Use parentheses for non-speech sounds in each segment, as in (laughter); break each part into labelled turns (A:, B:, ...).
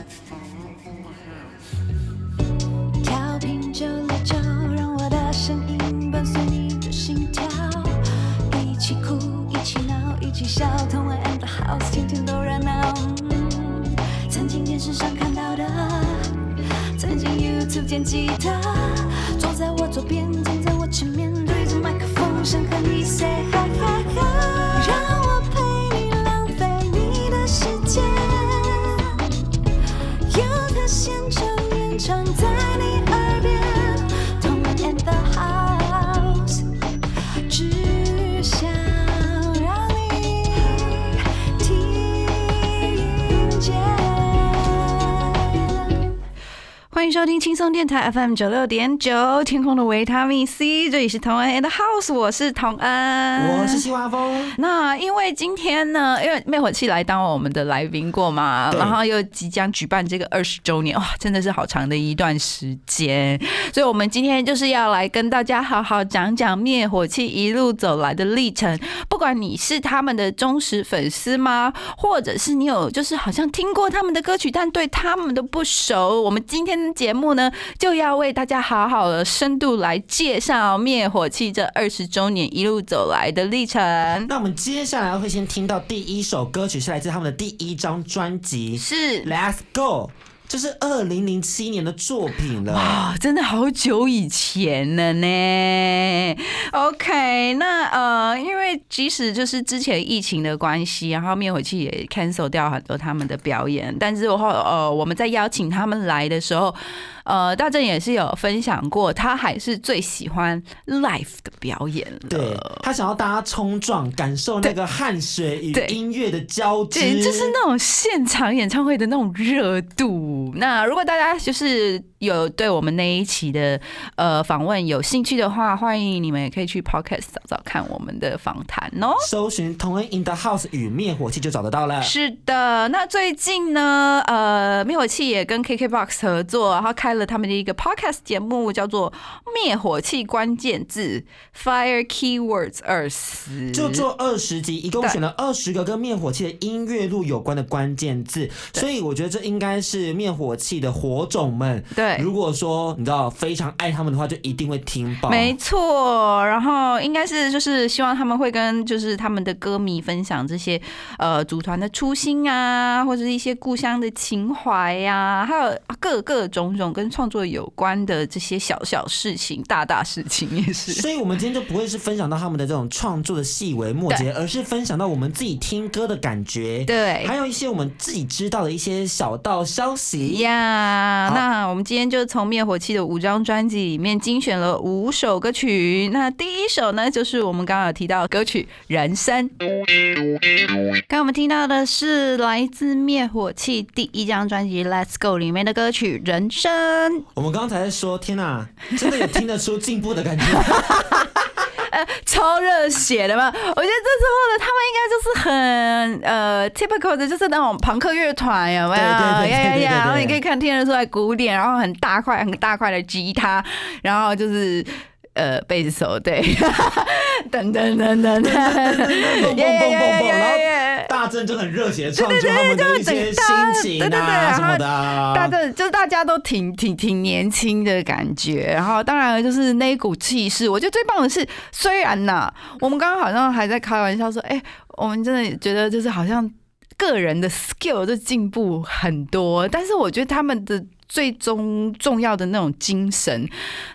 A: It's the look the house. 轻松电台 FM 九六点九，天空的维他命 C，这里是同恩 and house，我是童恩，
B: 我是西华峰，
A: 那因为今天呢，因为灭火器来当我们的来宾过嘛，然后又即将举办这个二十周年，哇，真的是好长的一段时间，所以我们今天就是要来跟大家好好讲讲灭火器一路走来的历程。不管你是他们的忠实粉丝吗，或者是你有就是好像听过他们的歌曲，但对他们都不熟，我们今天的节目呢，就要为大家好好的深度来介绍灭火器这二十周年一路走来的历程。
B: 那我们接下来会先听到第一首歌曲，是来自他们的第一张专辑《
A: 是
B: Let's Go》，这是二零零七年的作品了。
A: 哇，真的好久以前了呢。OK，那呃，因为即使就是之前疫情的关系，然后灭火器也 cancel 掉很多他们的表演，但是后呃我们在邀请他们来的时候，呃，大正也是有分享过，他还是最喜欢 l i f e 的表演了。
B: 对他想要大家冲撞，感受那个汗水与音乐的交织，
A: 对，就是那种现场演唱会的那种热度。那如果大家就是有对我们那一期的呃访问有兴趣的话，欢迎你们也可以去 Podcast 找找看我们的访谈哦。
B: 搜寻同恩 in the house 与灭火器就找得到了。
A: 是的，那最近呢，呃，灭火器也跟 KKBOX 合作，然后开了他们的一个 podcast 节目，叫做《灭火器关键字 Fire Keywords 二十》，
B: 就做二十集，一共选了二十个跟灭火器的音乐录有关的关键字，所以我觉得这应该是灭火器的火种们。
A: 对
B: 如果说你知道非常爱他们的话，就一定会听爆。
A: 没错，然后应该是就是希望他们会跟就是他们的歌迷分享这些呃组团的初心啊，或者是一些故乡的情怀呀、还有各个种种跟创作有关的这些小小事情、大大事情也是。
B: 所以，我们今天就不会是分享到他们的这种创作的细微末节，而是分享到我们自己听歌的感觉，
A: 对
B: 还有一些我们自己知道的一些小道消息。
A: 呀
B: 好
A: 那我们今天就从灭火器的五张专辑里面精选了五首歌曲。那第一首呢，就是我们刚刚有提到的歌曲《人生》。刚刚我们听到的是来自灭火器第一张专辑《Let's Go》里面的歌曲《人生》。
B: 我们刚才说，天哪，真的有听得出进步的感觉。(laughs)
A: 呃，超热血的嘛！我觉得这时候呢他们应该就是很呃 typical 的，就是那种朋克乐团，有没有？
B: 对对对
A: 你可以看听得出来鼓点，然后很大块很大块的吉他，然后就是。呃，贝斯手对，(laughs) 噔噔噔噔噔，
B: 蹦蹦蹦蹦蹦然后
A: 耶
B: 大正就很热血地唱出他们的一些心情啊什么的
A: 大
B: 啊。
A: 家就是大家都挺挺挺年轻的感觉，然后当然就是那一股气势，我觉得最棒的是，虽然呐，我们刚刚好像还在开玩笑说，哎、我们真的觉得就是好像个人的 skill 就进步很多，但是我觉得他们的。最终重要的那种精神，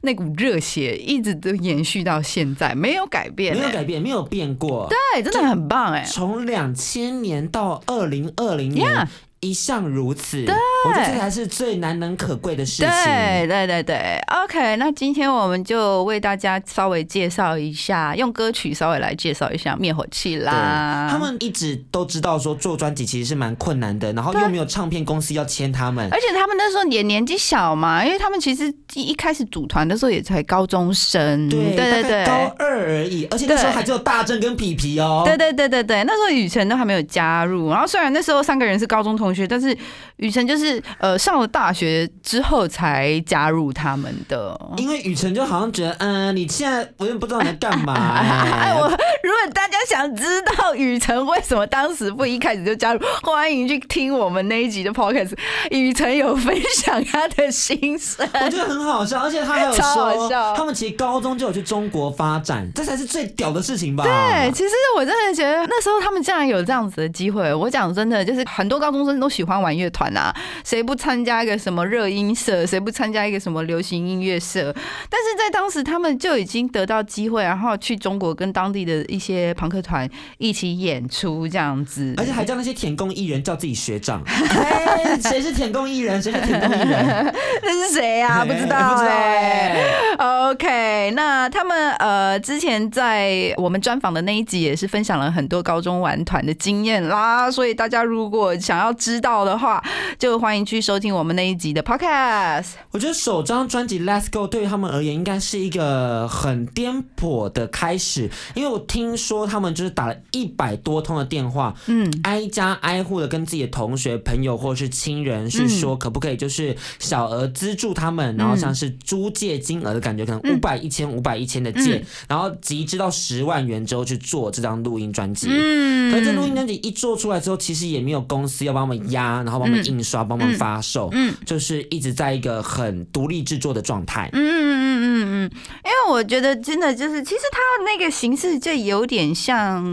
A: 那股热血一直都延续到现在，没有改变、欸
B: 没有改变，没有变过。
A: 对，真的很棒哎、
B: 从两千年到二零二零年，一向如此。我觉得这才是最难能可贵的事情。
A: 对对对对，OK，那今天我们就为大家稍微介绍一下，用歌曲稍微来介绍一下灭火器啦。
B: 他们一直都知道说做专辑其实是蛮困难的，然后又没有唱片公司要签他们。
A: 而且他们那时候也年纪小嘛，因为他们其实一一开始组团的时候也才高中生，
B: 对
A: 对对
B: 高。二而已，而且那时候还只有大正跟皮皮哦。
A: 对对对对对，那时候雨辰都还没有加入，然后虽然那时候三个人是高中同学，但是雨辰就是呃上了大学之后才加入他们的。
B: 因为雨辰就好像觉得，嗯，你现在我也不知道你在干嘛、(laughs)
A: 哎，
B: 哎
A: 我如果大家想知道雨辰为什么当时不一开始就加入，欢迎去听我们那一集的 podcast，雨辰有分享他的心声。
B: 我觉得很好笑，而且他还有
A: 超
B: 他们其实高中就有去中国发展，这才是最屌的事情吧？
A: 对，其实我真的觉得那时候他们竟然有这样子的机会。我讲真的，就是很多高中生都喜欢玩乐团啊，谁不参加一个什么热音社，谁不参加一个什么流行音乐社？但是在当时，他们就已经得到机会，然后去中国跟当地的一些朋克团一起演出，这样子。
B: 而且还叫那些舔工艺人叫自己学长，(laughs) 哎，谁是舔工艺人？谁是舔共艺人？
A: 那 (laughs) 是谁啊？不知道
B: 不知道。
A: OK，那他们呃之前在我们专访的那一集也是分享了很多高中玩团的经验啦，所以大家如果想要知道的话，就欢迎去收听我们那一集的 Podcast。
B: 我觉得首张专辑《Let's Go》对于他们而言应该是一个很颠簸的开始，因为我听说他们就是打了一百多通的电话，
A: 嗯，
B: 挨家挨户的跟自己的同学、朋友或是亲人去说，可不可以就是小额资助他们，然后像是租借金额的感觉，可能五百、一千、五百、一千的借，然后集资到十万元之后去做这张录音专辑。
A: 嗯。
B: 可是这录音专辑一做出来之后，其实也没有公司要帮我们压，然后帮忙印刷、帮我们发售，
A: 嗯。
B: 就是一直在一个很独立制作的状态。
A: 嗯嗯嗯嗯嗯，因为我觉得真的就是，其实它那个形式就有点像，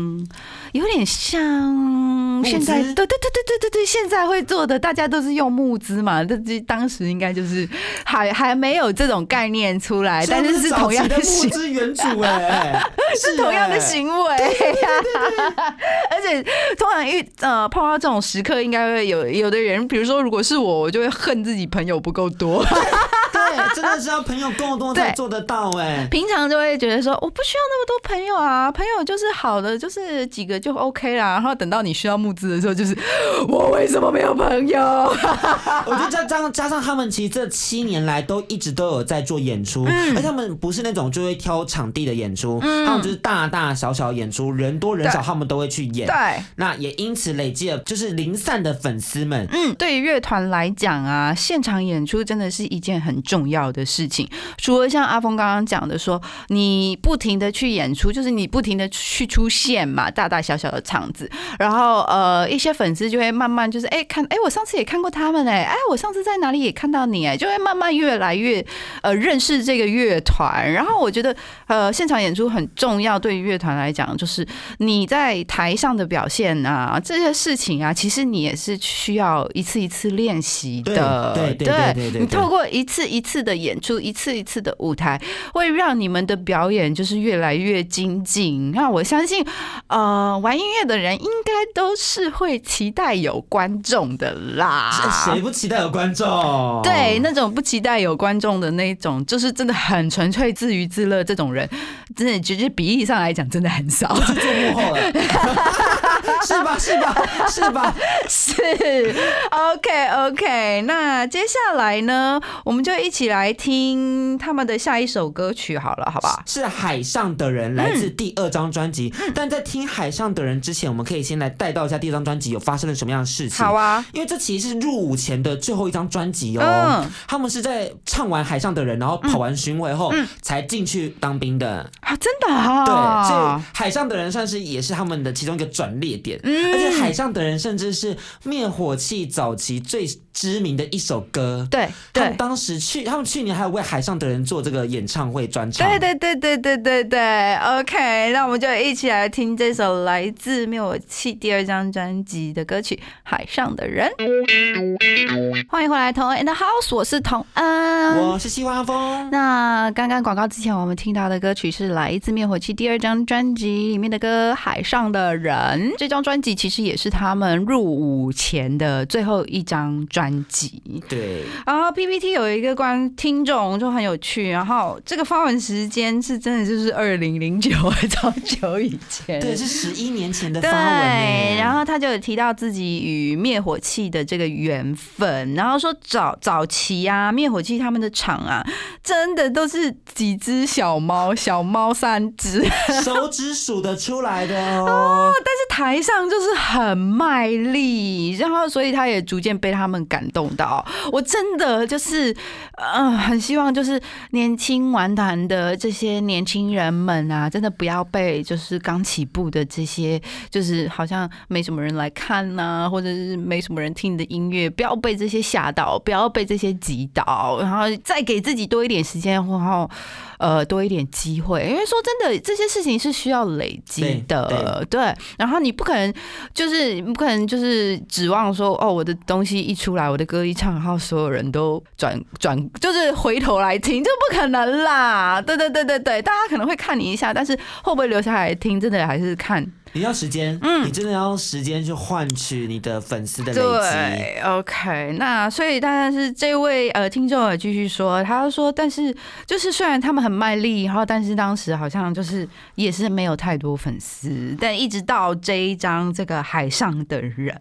A: 有点像现在，对对对对对对对，现在会做的，大家都是用募资嘛，这这当时应该就是还还没有这种概念出来，但是是同样
B: 的募
A: 行。
B: 资原主哎、(laughs)
A: 是同样的
B: 哎
A: 行为，而且通常遇呃碰到这种时刻，应该会有有的人，比如说如果是我，我就会恨自己朋友不够多。
B: 对，(laughs) 真的是要朋友够多才做得到哎、
A: 平常就会觉得说，我不需要那么多朋友啊，朋友就是好的，就是几个就 OK 啦。然后等到你需要募资的时候，就是我为什么没有朋友？(laughs)
B: 我觉得加加上加上他们其实这七年来都一直都有在做演出，嗯而且他们不是那种就会挑场地的演出，嗯他们就是大大小小演出，人多人少他们都会去演。
A: 对，
B: 那也因此累积了就是零散的粉丝们。
A: 嗯，对于乐团来讲啊，现场演出真的是一件很重要的事情。除了像阿峰刚刚讲的说，你不停的去演出，就是你不停的去出现嘛，大大小小的场子，然后呃，一些粉丝就会慢慢就是哎、看哎、我上次也看过他们哎、哎我上次在哪里也看到你哎、就会慢慢越来越呃认识这个乐团。然后我觉得呃现场演出很重要，对于乐团来讲，就是你在台上的表现啊，这些事情啊，其实你也是需要一次一次练习的。
B: 对对对对对对
A: 你透过一次一次的演出，一次一次的舞台，会让你们的表演就是越来越精进。那我相信，呃，玩音乐的人应该都是会期待有观众的啦。
B: 谁不期待有观众？
A: 对，那种不期待有观众的那种，就是真的很纯粹自娱自乐这种人，真的就是比例上来讲，真的很少。
B: 幕后了，(laughs) (laughs) 是吧？是吧？(laughs) 是吧？
A: 是，OK OK。那接下来呢，我们就一起来听他们的下一首歌曲好了，好不好？
B: 是海上的人，来自第二张专辑。但在听海上的人之前，我们可以先来带到一下第二张专辑有发生了什么样的事情。
A: 好啊，
B: 因为这其实是入伍前的最后一张专辑哦。
A: 嗯
B: 他们是在唱完《海上的人》，然后跑完巡回后、
A: 嗯
B: 才进去当兵的。
A: 啊，真的啊，
B: 对，所以《海上的人》算是也是他们的其中一个转捩点。
A: 嗯。
B: 而且《海上的人》甚至是灭火器早期最知名的一首歌。
A: 对对。
B: 他们当时去，他们去年还有为《海上的人》做这个演唱会专场。
A: 对对对对对对对，OK，那我们就一起来听这首来自灭火器第二张专辑的歌曲《海上的人》。欢迎回来，同恩 in the house，我是同恩。
B: 我是西瓜风。
A: 那刚刚广告之前，我们听到的歌曲是来自灭火器第二张专辑里面的歌《海上的人》。这张专辑其实也是他们入伍前的最后一张专辑。
B: 对，
A: 然后 PPT 有一个观听众就很有趣，然后这个发文时间是真的就是二零零九，超久以前。
B: 对，是十一年前的发，文对。
A: 然后他就有提到自己与灭火器的这个缘分，然后说早早期啊，灭火器他们的厂啊，真的都是几只小猫，小猫三只，(laughs)
B: 手指数得出来的 (laughs) 哦。
A: 但是台上上就是很卖力，然后所以他也逐渐被他们感动到。我真的就是呃，很希望就是年轻玩团的这些年轻人们啊，真的不要被就是刚起步的这些，就是好像没什么人来看呐、或者是没什么人听你的音乐，不要被这些吓到，不要被这些击倒，然后再给自己多一点时间，然后呃多一点机会。因为说真的，这些事情是需要累积的，对。然后你不可能就是你不可能就是指望说哦，我的东西一出来，我的歌一唱，然后所有人都转转就是回头来听，就不可能啦。对对对对对，大家可能会看你一下，但是会不会留下来听，真的还是看
B: 你要时间，
A: 嗯。
B: 你真的要用时间去换取你的粉丝的累积。
A: 对，OK，那所以当然是这位呃听众也继续说，他说，但是就是虽然他们很卖力，然后但是当时好像就是也是没有太多粉丝，但一直到这一张这个海上的人，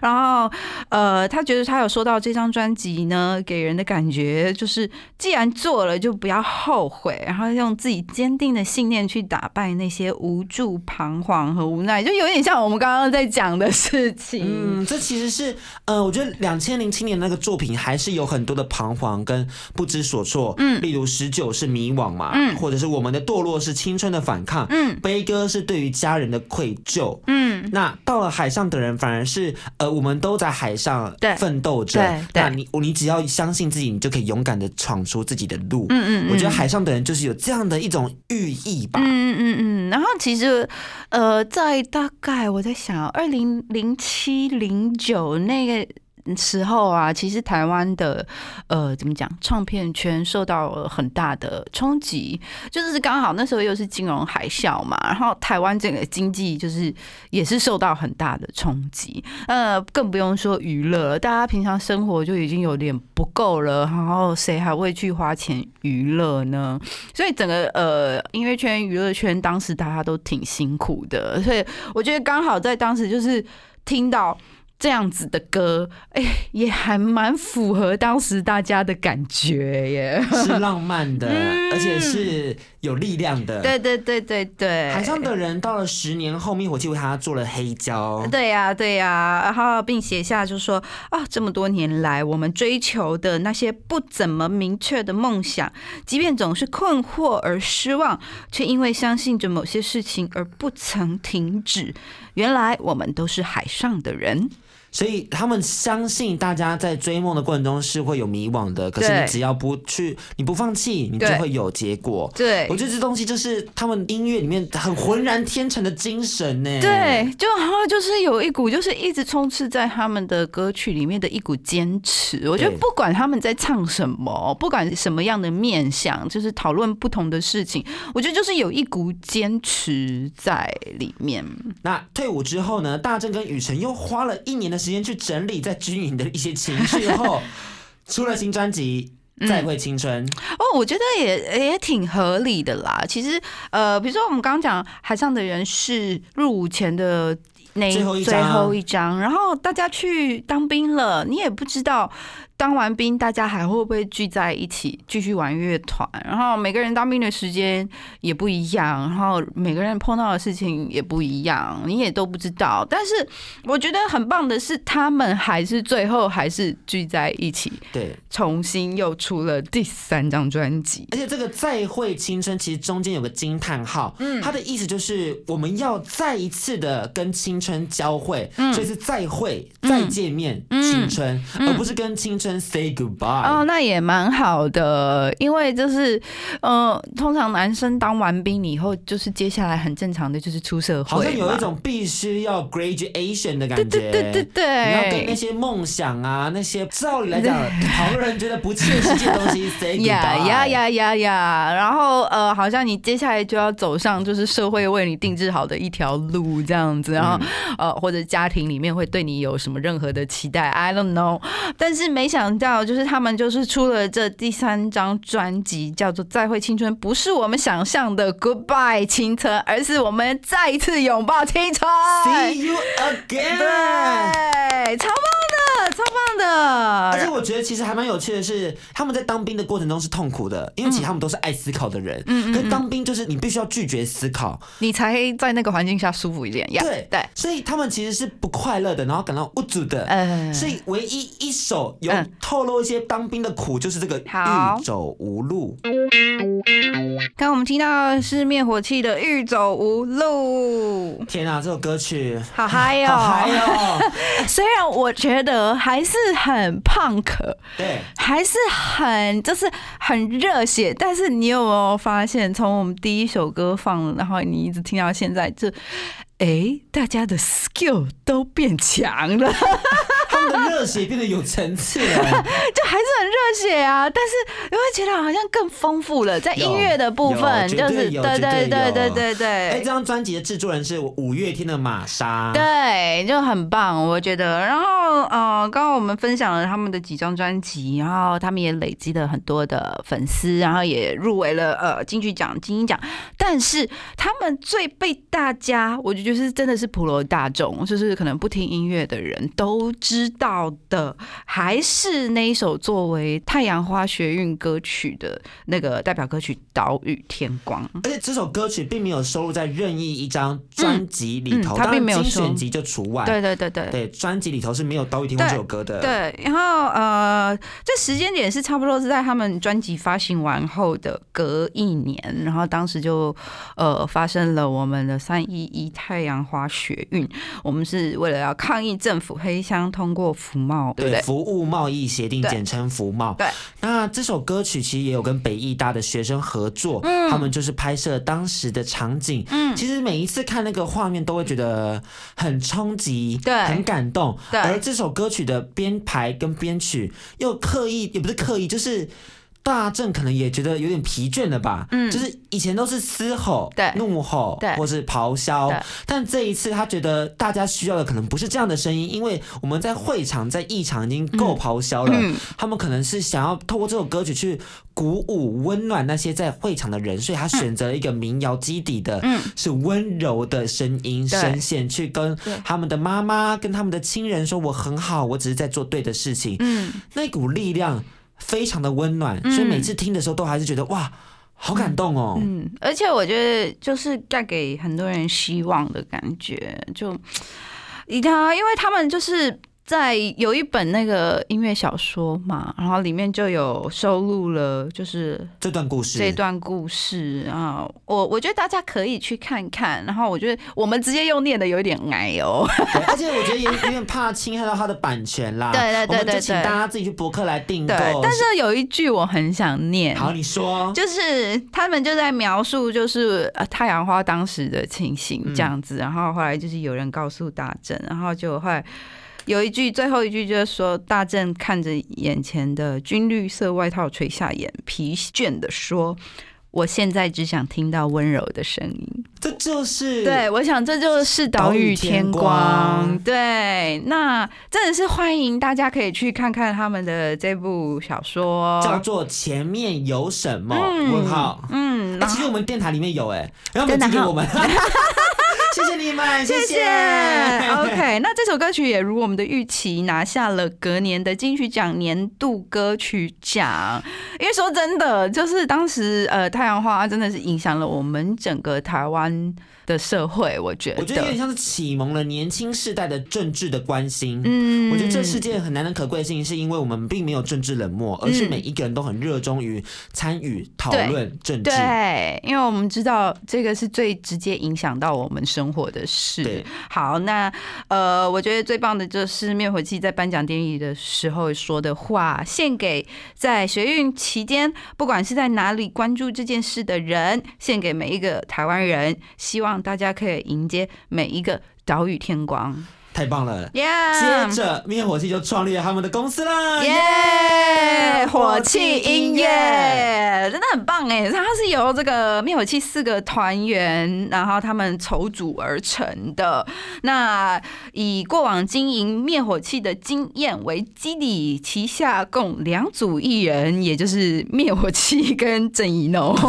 A: 然后呃他觉得他有说到这张专辑呢，给人的感觉就是既然做了就不要后悔，然后用自己坚定的信念去打败那些无助、彷徨和无奈，就有点像我们刚刚在讲的事情。
B: 嗯，这其实是，呃，我觉得两千零七年那个作品还是有很多的彷徨跟不知所措，嗯，例如十九是迷惘嘛，
A: 嗯。
B: 或者是我们的堕落是青春的反抗，
A: 嗯。
B: 悲歌是对于家人的愧疚，
A: 嗯，
B: 那到了海上的人，反而是呃，我们都在海上奋斗着
A: 对。
B: 那你你只要相信自己，你就可以勇敢的闯出自己的路。
A: 嗯嗯，
B: 我觉得海上的人就是有这样的一种寓意吧。
A: 嗯嗯嗯，然后其实呃，在大概我在想，二零零七零九那个。时候啊，其实台湾的呃怎么讲，唱片圈受到了很大的冲击，就是刚好那时候又是金融海啸嘛，然后台湾整个经济就是也是受到很大的冲击，呃，更不用说娱乐，大家平常生活就已经有点不够了，然后谁还会去花钱娱乐呢？所以整个呃音乐圈、娱乐圈当时大家都挺辛苦的，所以我觉得刚好在当时就是听到。这样子的歌，哎、也还蛮符合当时大家的感觉耶。
B: 是浪漫的，
A: 嗯
B: 而且是有力量的。
A: 对对对对对，
B: 海上的人到了十年后，灭火器为他做了黑胶。
A: 对呀、对呀、然后并写下就说啊，这么多年来我们追求的那些不怎么明确的梦想，即便总是困惑而失望，却因为相信着某些事情而不曾停止。原来我们都是海上的人。
B: 所以他们相信大家在追梦的过程中是会有迷惘的，可是你只要不去，你不放弃，你就会有结果。
A: 对
B: 我觉得这东西就是他们音乐里面很浑然天成的精神呢。
A: 对，就好像就是有一股，就是一直充斥在他们的歌曲里面的一股坚持。我觉得不管他们在唱什么，不管什么样的面向，就是讨论不同的事情，我觉得就是有一股坚持在里面。
B: 那退伍之后呢，大正跟雨辰又花了一年的时间去整理在军营的一些情绪后，(laughs) 出了新专辑《再会青春》。
A: 哦，我觉得也也挺合理的啦。其实，呃，比如说我们刚刚讲海上的人是入伍前的那
B: 最后一张，
A: 然后大家去当兵了，你也不知道当完兵大家还会不会聚在一起继续玩乐团，然后每个人当兵的时间也不一样，然后每个人碰到的事情也不一样，你也都不知道。但是我觉得很棒的是，他们还是最后还是聚在一起，
B: 对，
A: 重新又出了第三张专辑。
B: 而且这个“再会青春”其实中间有个惊叹号，嗯，它的意思就是我们要再一次的跟青春交汇，
A: 嗯。
B: 所以是再会、再见面、青春，而不是跟青春 say goodbye。
A: 哦，那也蛮好的，因为就是，呃，通常男生当完兵以后，就是接下来很正常的就是出社会，
B: 好像有一种必须要 graduation 的感觉，对
A: 对对对对
B: 你要跟那些梦想啊，那些照理来讲旁人觉得不切实际的东西 (laughs) say goodbye。
A: 呀呀呀呀呀！然后呃，好像你接下来就要走上就是社会为你定制好的一条路这样子，然后、呃，或者家庭里面会对你有什么任何的期待，I don't know。但是没想到，就是他们就是出了这第三张专辑，叫做《再会青春》，不是我们想象的 Goodbye 青春，而是我们再一次拥抱青春。
B: See you again。
A: 对，超棒的！超棒的。
B: 而且我觉得其实还蛮有趣的是，他们在当兵的过程中是痛苦的，因为其实他们都是爱思考的人。嗯可是当兵就是你必须要拒绝思考，
A: 你才在那个环境下舒服一点。
B: 对
A: 对，
B: 所以他们其实是不快乐的，然后感到无助的。
A: 嗯，
B: 所以唯一一首有
A: 嗯
B: 透露一些当兵的苦，就是这个
A: 好
B: 欲走无路。
A: 刚刚我们听到是灭火器的《欲走无路》，
B: 天啊，这首歌曲
A: 好嗨哦！
B: 好嗨哦！(laughs) (laughs)
A: 虽然我觉得还是很 punk，
B: 对，
A: 还是很就是很热血，但是你有没有发现，从我们第一首歌放，然后你一直听到现在，就哎，大家的 skill 都变强了，(laughs)
B: 热血变得有层次了。
A: 就还是很热血啊，但是你会觉得好像更丰富了，在音乐的部分，就是对
B: 对
A: 对对对对
B: 哎，这。张专辑的制作人是五月天的玛莎。
A: 对，就很棒，我觉得。然后，呃，刚刚我们分享了他们的几张专辑，然后他们也累积了很多的粉丝，然后也入围了呃金曲奖、金鹰奖。但是他们最被大家，我觉得就是真的是普罗大众，就是可能不听音乐的人都知道的，还是那一首作为太阳花学运歌曲的那个代表歌曲《岛屿天光》。
B: 而且这首歌曲并没有收录在任意一张专辑里头，
A: 嗯嗯它
B: 当
A: 没有
B: 选集就除外。
A: 对对对对。
B: 对，专辑里头是没有《岛屿天光》这首歌的。
A: 对，然后呃，这时间点是差不多是在他们专辑发行完后的隔一年，然后当时就呃发生了我们的三一一太阳花学运，我们是为了要抗议政府黑箱通过服贸，对不
B: 对，
A: 对？
B: 服务贸易协定简称服贸。
A: 对，
B: 那这首歌曲其实也有跟北艺大的学生合作，
A: 嗯
B: 他们就是拍摄当时的场景。
A: 嗯，
B: 其实每一次看那个画面，都会觉得很冲击，
A: 对
B: 很感动。
A: 对
B: 而这首歌曲的编排跟编曲又刻意，也不是刻意，就是。大正可能也觉得有点疲倦了吧，
A: 嗯。
B: 就是以前都是嘶吼、
A: 对。
B: 怒吼，
A: 对。
B: 或是咆哮
A: 对，
B: 但这一次他觉得大家需要的可能不是这样的声音，因为我们在会场、在艺场已经够咆哮了，
A: 嗯。
B: 他们可能是想要透过这首歌曲去鼓舞、温暖那些在会场的人，所以他选择了一个民谣基底的，
A: 嗯。
B: 是温柔的声音声线，去跟他们的妈妈、跟他们的亲人说：“我很好，我只是在做对的事情。
A: 嗯，
B: 那股力量非常的温暖，
A: 嗯
B: 所以每次听的时候都还是觉得哇，好感动哦。
A: 嗯，而且我觉得就是带给很多人希望的感觉，就 (tsk) 以他，因为他们就是。在有一本那个音乐小说嘛，然后里面就有收录了，就是
B: 这段故事，
A: 这段故事啊，我我觉得大家可以去看看。然后我觉得我们直接用念的有一点矮哦，
B: 而且我觉得也有点怕侵害到他的版权啦。(laughs)
A: 对对对对对
B: 请大家自己去博客来订购
A: 对。。但是有一句我很想念，
B: 好，你说。
A: 就是他们就在描述，就是呃太阳花当时的情形这样子，然后后来就是有人告诉大正，然后就后来有一句最后一句就是说，大正看着眼前的军绿色外套垂下眼，疲倦的说。我现在只想听到温柔的声音。
B: 这就是
A: 对，我想这就是岛屿天光。对，那真的是欢迎大家可以去看看他们的这部小说，
B: 叫做前面有什么？
A: 嗯
B: 问号。
A: 嗯，
B: 哎、
A: 然后
B: 其实我们电台里面有哎、然后
A: 真的哈
B: 寄给我们，(laughs) 谢谢你们，(laughs) 谢
A: 谢谢。OK，那这首歌曲也如我们的预期，拿下了隔年的金曲奖年度歌曲奖。因为说真的，就是当时呃，太阳花真的是影响了我们整个台湾的社会，我觉得。
B: 我觉得有点像是启蒙了年轻世代的政治的关心。
A: 嗯
B: 我觉得这世界很难能可贵的事情，是因为我们并没有政治冷漠，而是
A: 嗯
B: 每一个人都很热衷于参与讨论政治。
A: 对，因为我们知道这个是最直接影响到我们生活的事。
B: 对，
A: 好，那呃，我觉得最棒的就是灭火器在颁奖典礼的时候说的话，献给在学运期间，不管是在哪里关注这件事的人，献给每一个台湾人，希望大家可以迎接每一个岛屿天光。
B: 太棒了。
A: 耶、
B: 接着灭火器就创立了他们的公司啦，
A: 耶！火器音乐真的很棒哎，它是由这个灭火器四个团员，然后他们筹组而成的。那以过往经营灭火器的经验为基底，旗下共两组艺人，也就是灭火器跟郑怡农。(laughs)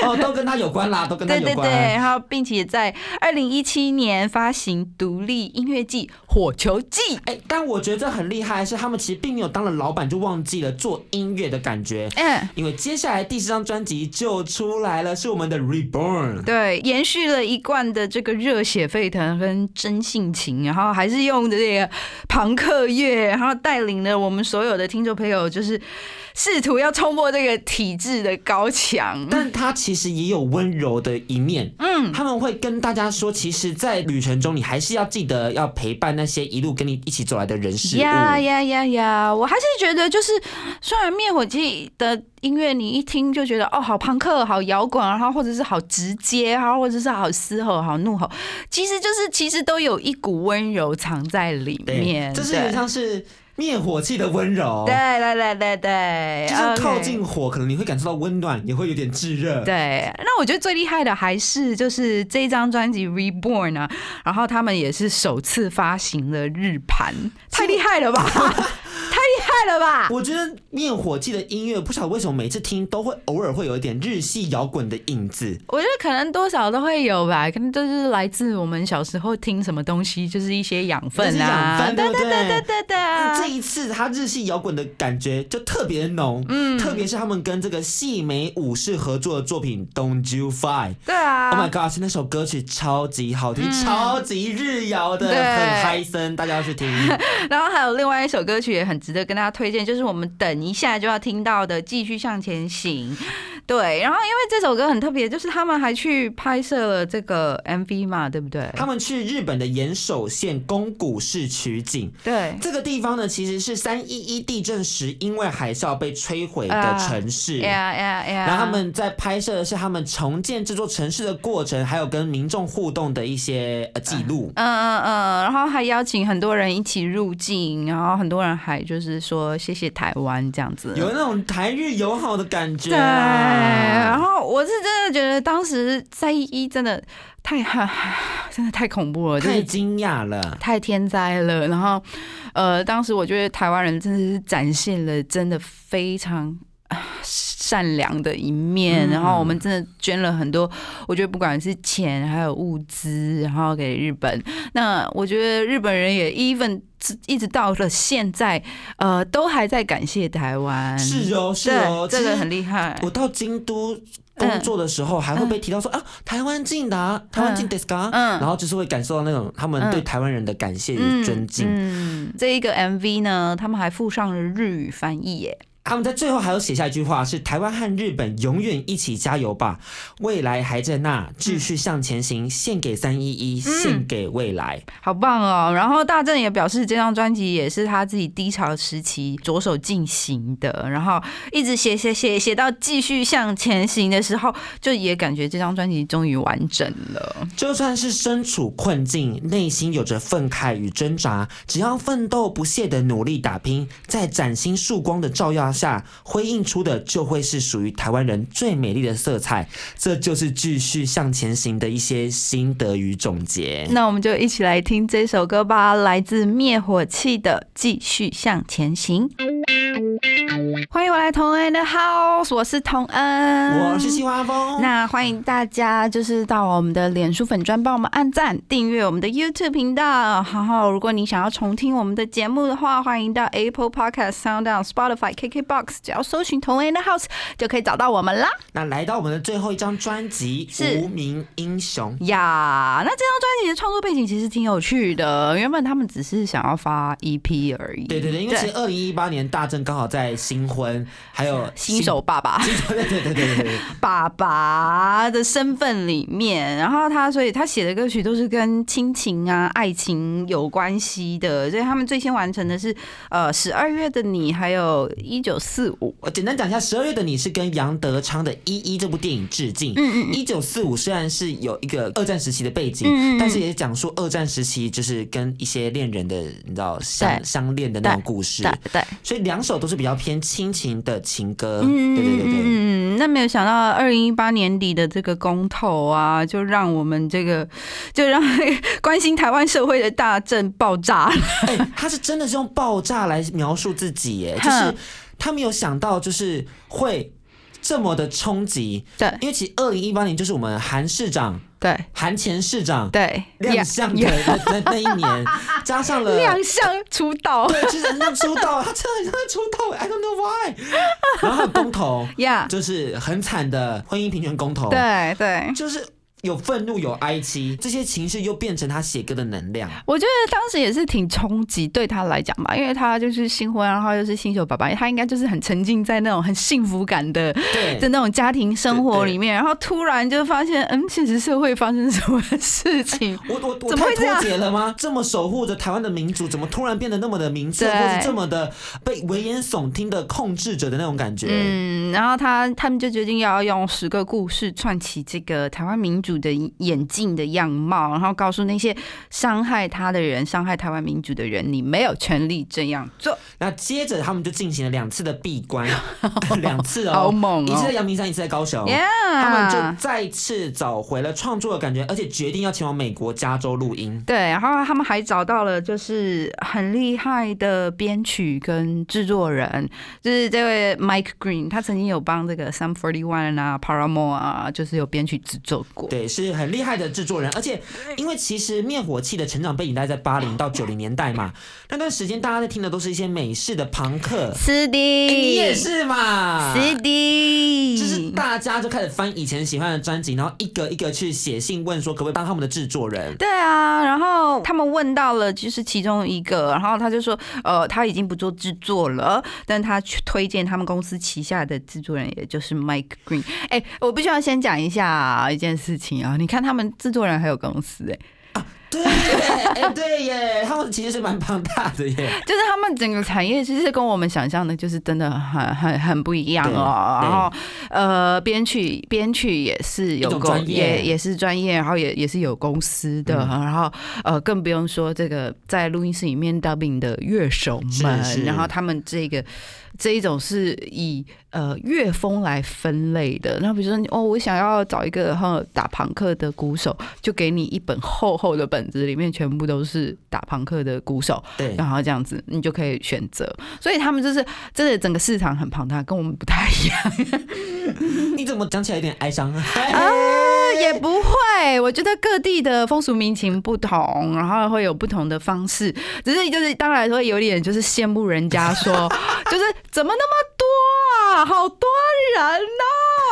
B: 哎，哦，都跟他有关啦，(laughs) 都跟他有关。
A: 对对对，然后并且在二零一七年发行独独立音乐季《火球季》。
B: 哎，但我觉得这很厉害，是他们其实并没有当了老板就忘记了做音乐的感觉。嗯，因为接下来第四张专辑就出来了，是我们的 Reborn。
A: 对，延续了一贯的这个热血沸腾跟真性情，然后还是用的这个朋克乐，然后带领了我们所有的听众朋友，就是试图要冲破这个体制的高墙。
B: 但他其实也有温柔的一面。嗯，他们会跟大家说，其实，在旅程中，你还是要记得要陪伴那些一路跟你一起走来的人事物。
A: 呀呀呀呀！我还是觉得，就是虽然灭火器的音乐，你一听就觉得哦，好朋克，好摇滚，然后或者是好直接，然后或者是好嘶吼，好怒吼，其实就是其实都有一股温柔藏在里面。
B: 这是像是。灭火器的温柔，
A: 对对对对对，
B: 就是靠近火，可能你会感受到温暖，也会有点炙热。
A: 对，那我觉得最厉害的还是就是这张专辑《Reborn》啊，然后他们也是首次发行了日盘，太厉害了吧！(laughs) 太厉害了吧！
B: 我觉得灭火器的音乐，不晓得为什么每次听都会偶尔会有一点日系摇滚的影子。
A: 我觉得可能多少都会有吧，可能都是来自我们小时候听什么东西，就是一些养分
B: 啊。
A: 对对对对对对。
B: 这一次他日系摇滚的感觉就特别浓，嗯，特别是他们跟这个细美武士合作的作品《Don't You Fight》。
A: 对啊。
B: Oh my god！那首歌曲超级好听，超级日摇的，很嗨森，大家要去听。(laughs)
A: 然后还有另外一首歌曲也很。值得跟大家推荐，就是我们等一下就要听到的《继续向前行》。对，然后因为这首歌很特别，就是他们还去拍摄了这个 MV 嘛，对不对？
B: 他们去日本的岩手县宫古市取景。
A: 对，
B: 这个地方呢，其实是三一一地震时因为海啸被摧毁的城市。
A: 呀呀呀！
B: 然后他们在拍摄的是他们重建这座城市的过程，还有跟民众互动的一些呃记录。
A: 嗯嗯嗯，然后还邀请很多人一起入境，然后很多人还就是说谢谢台湾这样子，
B: 有那种台日友好的感觉。
A: 对，然后我是真的觉得当时在一一真的太 (laughs) 真的太恐怖了，
B: 太惊讶了，
A: 太天灾了。然后呃，当时我觉得台湾人真的是展现了真的非常。(sighs) 善良的一面，然后我们真的捐了很多，我觉得不管是钱还有物资，然后给日本。那我觉得日本人也 even 一直到了现在，呃，都还在感谢台湾。
B: 是哦，是哦，
A: 这个很厉害。
B: 我到京都工作的时候，还会被提到说啊，台湾进的，台湾进 d i s c 嗯，然后就是会感受到那种他们对台湾人的感谢与尊敬。
A: 嗯，这一个 MV 呢，他们还附上了日语翻译耶。
B: 他们在最后还有写下一句话，是台湾和日本永远一起加油吧，未来还在那，继续向前行，献给三一一，献给未来，
A: 好棒哦！然后大正也表示，这张专辑也是他自己低潮时期着手进行的，然后一直写写写写到继续向前行的时候，就也感觉这张专辑终于完整了。
B: 就算是身处困境，内心有着愤慨与挣扎，只要奋斗不懈的努力打拼，在崭新曙光的照耀。下辉映出的就会是属于台湾人最美丽的色彩，这就是继续向前行的一些心得与总结。
A: 那我们就一起来听这首歌吧，来自灭火器的《继续向前行》。欢迎我来同恩的 house，我是同恩，
B: 我是西花风。
A: 那欢迎大家就是到我们的脸书粉专帮我们按赞、订阅我们的 YouTube 频道。然后，如果你想要重听我们的节目的话，欢迎到 Apple Podcast、Sound、Spotify、KKBox，只要搜寻同恩的 house 就可以找到我们啦。
B: 那来到我们的最后一张专辑《无名英雄》
A: 呀，那这张专辑的创作背景其实挺有趣的。原本他们只是想要发 EP 而已。
B: 对对对，因为其实二零一八年大正刚好在新婚，还有
A: 新手爸爸，
B: 对对对对对，(laughs)
A: 爸爸的身份里面，然后他所以他写的歌曲都是跟亲情啊、爱情有关系的，所以他们最先完成的是呃十二月的你，还有一九四五。
B: 我简单讲一下，十二月的你是跟杨德昌的《一一》这部电影致敬。嗯嗯。一九四五虽然是有一个二战时期的背景，但是也讲述二战时期就是跟一些恋人的你知道相相恋的那种故事。
A: 对对。
B: 所以两首都是比较偏亲情的情歌。对对对对。
A: 嗯，那没有想到二零一八年底的这个公投啊，就让我们这个就让关心台湾社会的大震爆炸。
B: 哎，他是真的是用爆炸来描述自己耶，就是他没有想到就是会。这么的冲击？
A: 对。
B: 因为其实二零一八年就是我们韩市长、
A: 对。
B: 韩前市长
A: 对，
B: 亮相的那那那一年，加上了
A: 亮相出道。
B: 对，其实很像出道，他真的很像在出道，I don't know why。然后公投，(laughs)
A: 呀，
B: 就是很惨的婚姻平权公投，
A: 对对。
B: 就是有愤怒有哀戚，这些情绪又变成他写歌的能量。
A: 我觉得当时也是挺冲击对他来讲吧，因为他就是新婚，然后又是新手爸爸，他应该就是很沉浸在那种很幸福感的
B: 对
A: 的那种家庭生活里面，然后突然就发现，嗯，现实社会发生什么事情？
B: 我我我太脱节了吗？这么守护着台湾的民主，怎么突然变得那么的明确，
A: 对
B: 或是这么的被危言耸听的控制者的那种感觉？
A: 嗯，然后他他们就决定要用十个故事串起这个台湾民主的眼镜的样貌，然后告诉那些伤害他的人、伤害台湾民主的人，你没有权利这样做。
B: 那接着他们就进行了两次的闭关，(laughs) 两次
A: 好
B: 哦，
A: 猛哦
B: 一次在阳明山，一次在高雄。
A: Yeah，
B: 他们就再次找回了创作的感觉，而且决定要前往美国加州录音。
A: 对，然后他们还找到了就是很厉害的编曲跟制作人，就是这位 Mike Green，他曾经有帮这个 Sum Forty One 啊、Paramore 啊，就是有编曲制作过。
B: 对，是很厉害的制作人，而且因为其实灭火器的成长背景大概在八零到九零年代嘛，那段时间大家在听的都是一些美式的朋克，
A: 是的，
B: 哎你也是嘛？
A: 是的，
B: 就是大家就开始翻以前喜欢的专辑，然后一个一个去写信问说可不可以当他们的制作人。
A: 对啊，然后他们问到了，就是其中一个，然后他就说，呃，他已经不做制作了，但他去推荐他们公司旗下的制作人，也就是 Mike Green。哎，我必须要先讲一下一件事情啊，你看他们制作人还有公司、哎。
B: 对耶，哎对耶，他们其实是蛮庞大的耶。
A: 就是他们整个产业其实跟我们想象的，就是真的很很很不一样哦。然后呃，编曲编曲也是有公
B: 一种专业
A: 也也是专业，然后也也是有公司的，
B: 嗯
A: 然后呃，更不用说这个在录音室里面 dubbing 的乐手们，然后他们这个这一种是以呃乐风来分类的。那比如说哦，我想要找一个哈打朋克的鼓手，就给你一本厚厚的本子，里面全部都是打朋克的鼓手。
B: 对，
A: 然后这样子你就可以选择。所以他们就是真的整个市场很庞大，跟我们不太一样。(laughs)
B: 你怎么讲起来有点哀伤？
A: 啊，(laughs) 也不会，我觉得各地的风俗民情不同，然后会有不同的方式。只是就是当然会有点就是羡慕人家说，(laughs) 就是怎么那么多啊，好多人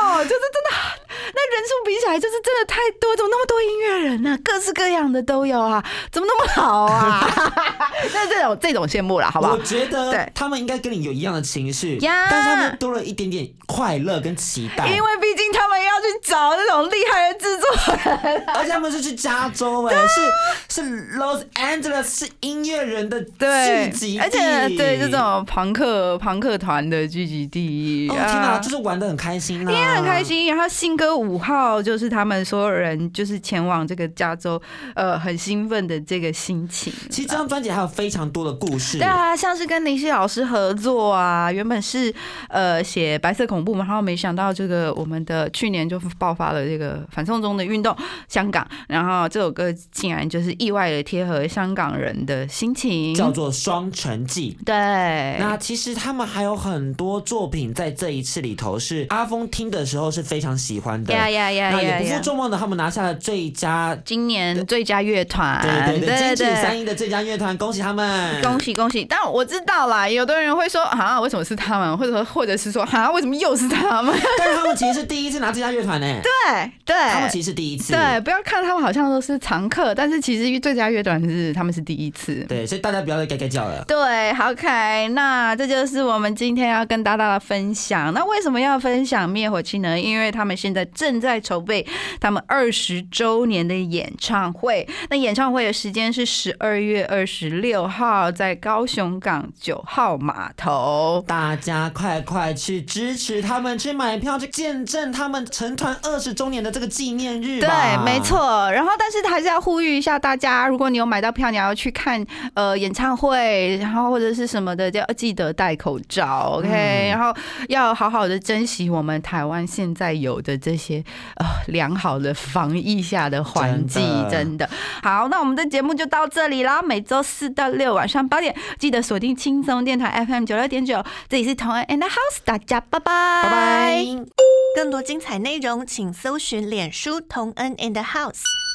A: 哦，就是真的。那人数比起来，就是真的太多，怎么那么多音乐人呢、各式各样的都有啊，怎么那么好啊？(laughs) (laughs) 那这种这种羡慕啦，好不好
B: 我？觉得
A: 对
B: 他们应该跟你有一样的情绪，
A: 呀
B: 但是他们多了一点点快乐跟期待。
A: 因为毕竟他们要去找那种厉害的制作人，
B: 而且他们是去加州哎、是是 Los Angeles 是音乐人的聚集地，
A: 而且对这种朋克朋克团的聚集地，
B: 哦天哪，
A: 啊
B: 就是玩的很开心啦，
A: 也很开。心。然后信鸽五号就是他们所有人就是前往这个加州，呃，很兴奋的这个心情。
B: 其实这张专辑还有非常多的故事，
A: 对啊，像是跟林夕老师合作啊，原本是呃写白色恐怖嘛，然后没想到这个我们的去年就爆发了这个反送中的运动，香港，然后这首歌竟然就是意外的贴合香港人的心情，
B: 叫做《双城记》。
A: 对，
B: 那其实他们还有很多作品在这一次里头是阿峰听的时候是非常喜欢的，
A: 呀呀呀
B: 那也不负
A: 呀呀！
B: 众望的，他们拿下了最佳，
A: 今年最佳乐团，
B: 对对对，金曲三一的最佳乐团，恭喜他们！
A: 恭喜恭喜！但我知道啦，有的人会说啊，为什么是他们？或者或者是说啊，为什么又是他们？(laughs)
B: 但是他们其实是第一次拿最佳乐团呢，(laughs)
A: 对对，
B: 他们其实是第一次，
A: 对，不要看他们好像都是常客，但是其实最佳乐团是他们是第一次。
B: 对，所以大家不要再该该叫了。
A: 对好，OK，那这就是我们今天要跟大家的分享。那为什么要分享灭火器呢？因为他们现在正在筹备他们二十周年的演唱会。那演唱会的时间是十二月二十六号，在高雄港九号码头。
B: 大家快快去支持他们，去买票，去见证他们成团二十周年的这个纪念日。
A: 对，没。错。然后，但是还是要呼吁一下大家，如果你有买到票，你要去看呃演唱会，然后或者是什么的，就要记得戴口罩，OK、
B: 嗯
A: 然后要好好的珍惜我们台湾现在有的这些呃良好的防疫下的环境，
B: 真的
A: 真的好。那我们的节目就到这里啦，每周四到六晚上八点，记得锁定轻松电台 FM 九六点九，这里是同安 and the house，大家拜拜，
B: 拜拜。
C: 更多精彩内容，请搜寻脸书同恩 and House。